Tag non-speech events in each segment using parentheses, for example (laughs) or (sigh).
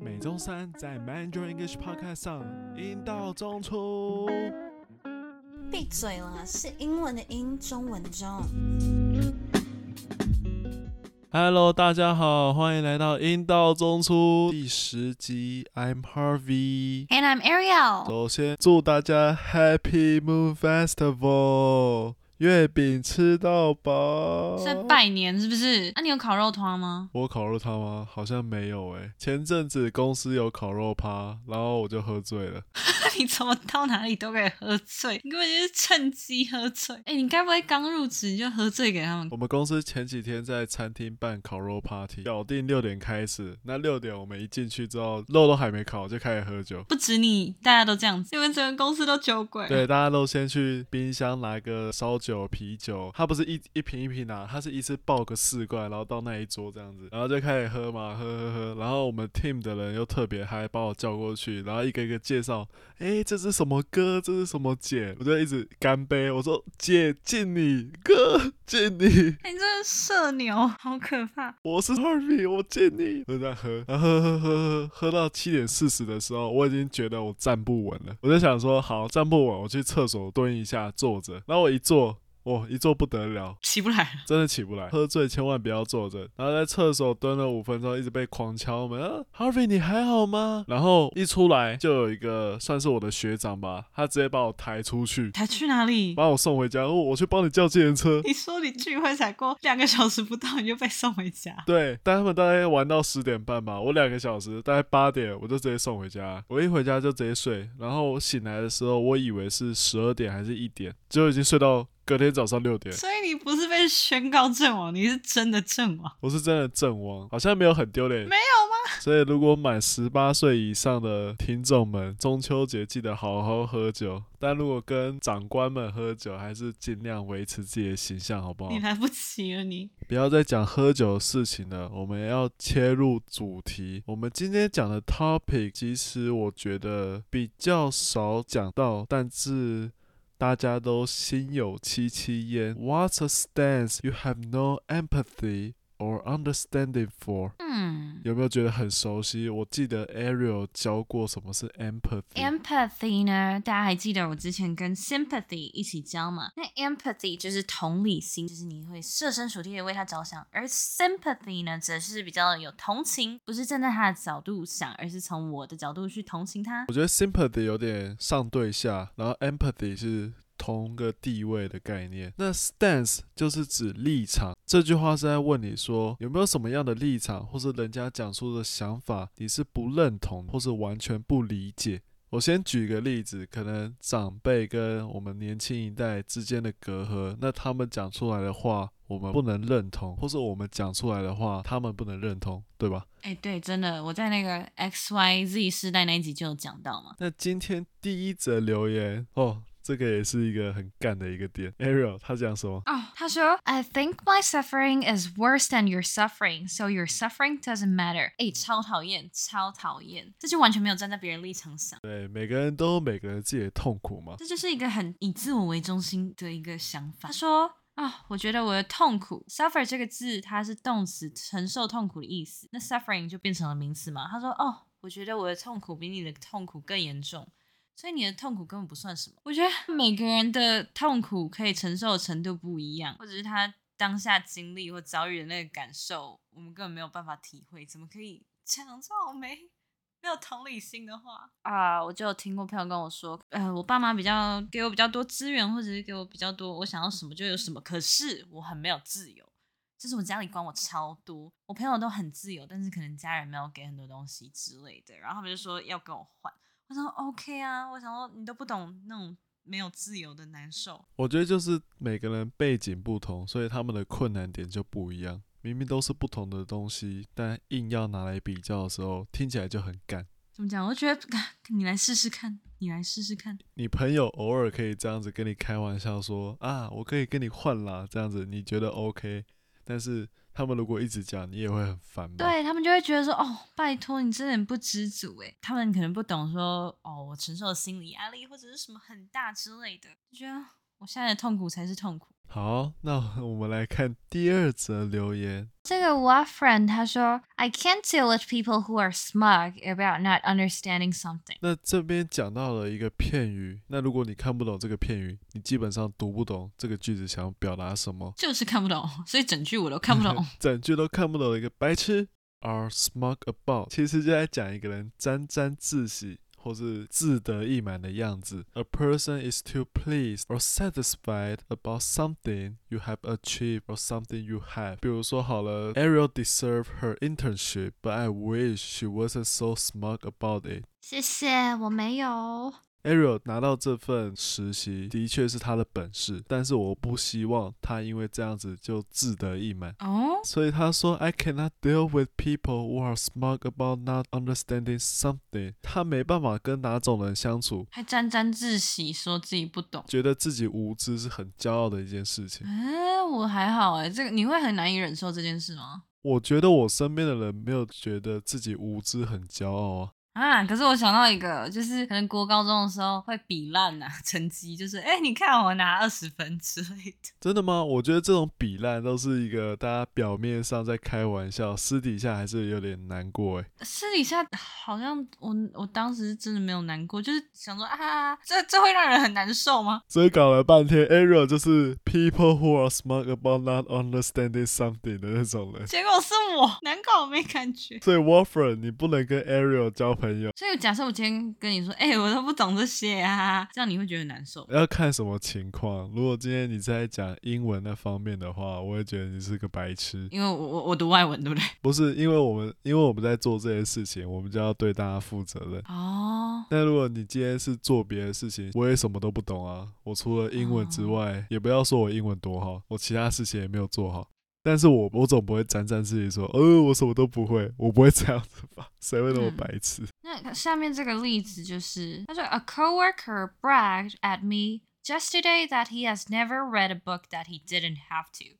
每周三在 Mandarin English Podcast 上，英道中出。闭嘴了，是英文的英，中文的中。Hello，大家好，欢迎来到阴道中出第十集。I'm Harvey，and I'm Ariel。首先祝大家 Happy Moon Festival。月饼吃到饱，在拜年是不是？那、啊、你有烤肉汤吗？我烤肉汤吗？好像没有诶、欸。前阵子公司有烤肉趴，然后我就喝醉了。你怎么到哪里都可以喝醉？你根本就是趁机喝醉。哎、欸，你该不会刚入职你就喝醉给他们？我们公司前几天在餐厅办烤肉 party，咬定六点开始。那六点我们一进去之后，肉都还没烤就开始喝酒。不止你，大家都这样子，因为整个公司都酒鬼。对，大家都先去冰箱拿个烧酒、啤酒。他不是一一瓶一瓶拿，他是一次爆个四罐，然后到那一桌这样子，然后就开始喝嘛，喝喝喝。然后我们 team 的人又特别嗨，把我叫过去，然后一个一个介绍。哎，这是什么哥？这是什么姐？我就一直干杯。我说姐敬你，哥敬你。哎，你这是社牛，好可怕。我是 Harvey，我敬你。就在喝，然后喝喝喝喝喝到七点四十的时候，我已经觉得我站不稳了。我就想说，好，站不稳，我去厕所蹲一下，坐着。然后我一坐。哇，一坐不得了，起不来，真的起不来。喝醉千万不要坐着。然后在厕所蹲了五分钟，一直被狂敲门。啊，Harvey，你还好吗？然后一出来就有一个算是我的学长吧，他直接把我抬出去，抬去哪里？把我送回家。哦，我去帮你叫计程车。你说你聚会才过两个小时不到，你就被送回家？对，但他们大概玩到十点半吧，我两个小时，大概八点我就直接送回家。我一回家就直接睡，然后我醒来的时候，我以为是十二点还是一点，结果已经睡到。隔天早上六点，所以你不是被宣告阵亡，你是真的阵亡。我是真的阵亡，好像没有很丢脸。没有吗？所以如果满十八岁以上的听众们，中秋节记得好好喝酒。但如果跟长官们喝酒，还是尽量维持自己的形象，好不好？你来不及了，你。不要再讲喝酒的事情了，我们要切入主题。我们今天讲的 topic，其实我觉得比较少讲到，但是。大家都心有戚戚焉。What's a stance you have no empathy Or understanding for？嗯，有没有觉得很熟悉？我记得 Ariel 教过什么是 empathy。Empathy 呢？大家还记得我之前跟 sympathy 一起教吗？那 empathy 就是同理心，就是你会设身处地的为他着想；而 sympathy 呢，则是比较有同情，不是站在他的角度想，而是从我的角度去同情他。我觉得 sympathy 有点上对下，然后 empathy 是。同个地位的概念，那 stance 就是指立场。这句话是在问你说，有没有什么样的立场，或是人家讲出的想法，你是不认同，或是完全不理解。我先举个例子，可能长辈跟我们年轻一代之间的隔阂，那他们讲出来的话，我们不能认同，或是我们讲出来的话，他们不能认同，对吧？哎，对，真的，我在那个 X Y Z 世代那一集就有讲到嘛。那今天第一则留言哦。这个也是一个很干的一个点。Ariel 他讲什么？哦，他说：“I think my suffering is worse than your suffering, so your suffering doesn't matter。”哎，超讨厌，超讨厌，这就完全没有站在别人立场想。对，每个人都有每个人自己的痛苦嘛。这就是一个很以自我为中心的一个想法。他说：“啊、哦，我觉得我的痛苦，suffer 这个字它是动词，承受痛苦的意思。那 suffering 就变成了名词嘛。”他说：“哦，我觉得我的痛苦比你的痛苦更严重。”所以你的痛苦根本不算什么。我觉得每个人的痛苦可以承受的程度不一样，或者是他当下经历或遭遇的那个感受，我们根本没有办法体会。怎么可以讲这种没没有同理心的话啊？Uh, 我就有听过朋友跟我说，呃，我爸妈比较给我比较多资源，或者是给我比较多，我想要什么就有什么。可是我很没有自由，就是我家里管我超多。我朋友都很自由，但是可能家人没有给很多东西之类的，然后他们就说要跟我换。我说 OK 啊，我想说你都不懂那种没有自由的难受。我觉得就是每个人背景不同，所以他们的困难点就不一样。明明都是不同的东西，但硬要拿来比较的时候，听起来就很干。怎么讲？我觉得 (laughs) 你来试试看，你来试试看。你朋友偶尔可以这样子跟你开玩笑说啊，我可以跟你换啦，这样子你觉得 OK？但是。他们如果一直讲，你也会很烦？对，他们就会觉得说，哦，拜托你真的很不知足诶。他们可能不懂说，哦，我承受的心理压力或者是什么很大之类的，就觉得我现在的痛苦才是痛苦。好，那我们来看第二则留言。这个 What friend 他说，I can't deal with people who are smug about not understanding something。那这边讲到了一个片语，那如果你看不懂这个片语，你基本上读不懂这个句子想要表达什么，就是看不懂，所以整句我都看不懂，(laughs) 整句都看不懂的一个白痴。Are smug about，其实就在讲一个人沾沾自喜。或是自得意满的样子。A person is too pleased or satisfied about something you have achieved or something you have。比如说好了，Ariel deserve her internship，but I wish she wasn't so smug about it。谢谢，我没有。 Ariel 拿到这份实习的确是他的本事，但是我不希望他因为这样子就自得意满。哦，所以他说：“I cannot deal with people who are smug about not understanding something。”他没办法跟哪种人相处，还沾沾自喜，说自己不懂，觉得自己无知是很骄傲的一件事情。哎，我还好哎，这个你会很难以忍受这件事吗？我觉得我身边的人没有觉得自己无知很骄傲啊。啊！可是我想到一个，就是可能国高中的时候会比烂呐，成绩就是，哎，你看我拿二十分之类的。(laughs) 真的吗？我觉得这种比烂都是一个大家表面上在开玩笑，私底下还是有点难过哎。私底下好像我我当时真的没有难过，就是想说啊，这这会让人很难受吗？所以搞了半天，Ariel 就是 people who are smug about not understanding something 的那种人。结果是我，难搞我没感觉。所以 Warford 你不能跟 Ariel 交朋友。所以假设我今天跟你说，哎、欸，我都不懂这些啊，这样你会觉得难受？要看什么情况。如果今天你在讲英文那方面的话，我会觉得你是个白痴。因为我我我读外文，对不对？(laughs) 不是，因为我们因为我们在做这些事情，我们就要对大家负责任。哦。那如果你今天是做别的事情，我也什么都不懂啊。我除了英文之外，哦、也不要说我英文多好，我其他事情也没有做好。但是我我总不会沾沾自喜说，呃，我什么都不会，我不会这样子吧？谁会那么白痴？嗯、那下面这个例子就是，他说，A coworker bragged at me just today that he has never read a book that he didn't have to。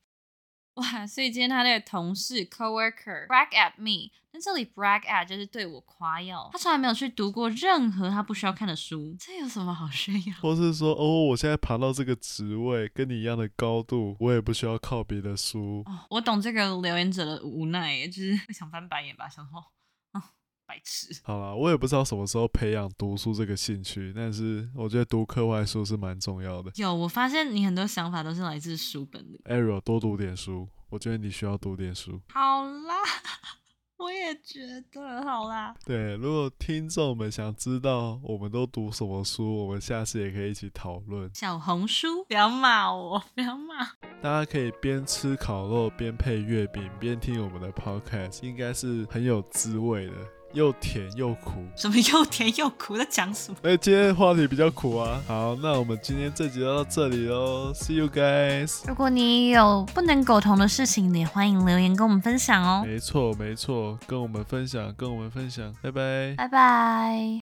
(laughs) 哇，所以今天他那个同事 coworker brag at me，那这里 brag at 就是对我夸耀，他从来没有去读过任何他不需要看的书，这有什么好炫耀？或是说，哦，我现在爬到这个职位，跟你一样的高度，我也不需要靠别的书。哦，我懂这个留言者的无奈，就是会想翻白眼吧，想说。白痴。(laughs) 好啦，我也不知道什么时候培养读书这个兴趣，但是我觉得读课外书是蛮重要的。有，我发现你很多想法都是来自书本里。Ariel，多读点书，我觉得你需要读点书。好啦，(laughs) 我也觉得好啦。对，如果听众们想知道我们都读什么书，我们下次也可以一起讨论。小红书，不要骂我，不要骂。大家可以边吃烤肉边配月饼边听我们的 podcast，应该是很有滋味的。又甜又苦，什么又甜又苦？在讲什么？哎，今天话题比较苦啊。好，那我们今天这集就到这里喽，See you guys。如果你有不能苟同的事情，也欢迎留言跟我们分享哦。没错没错，跟我们分享，跟我们分享，拜拜，拜拜。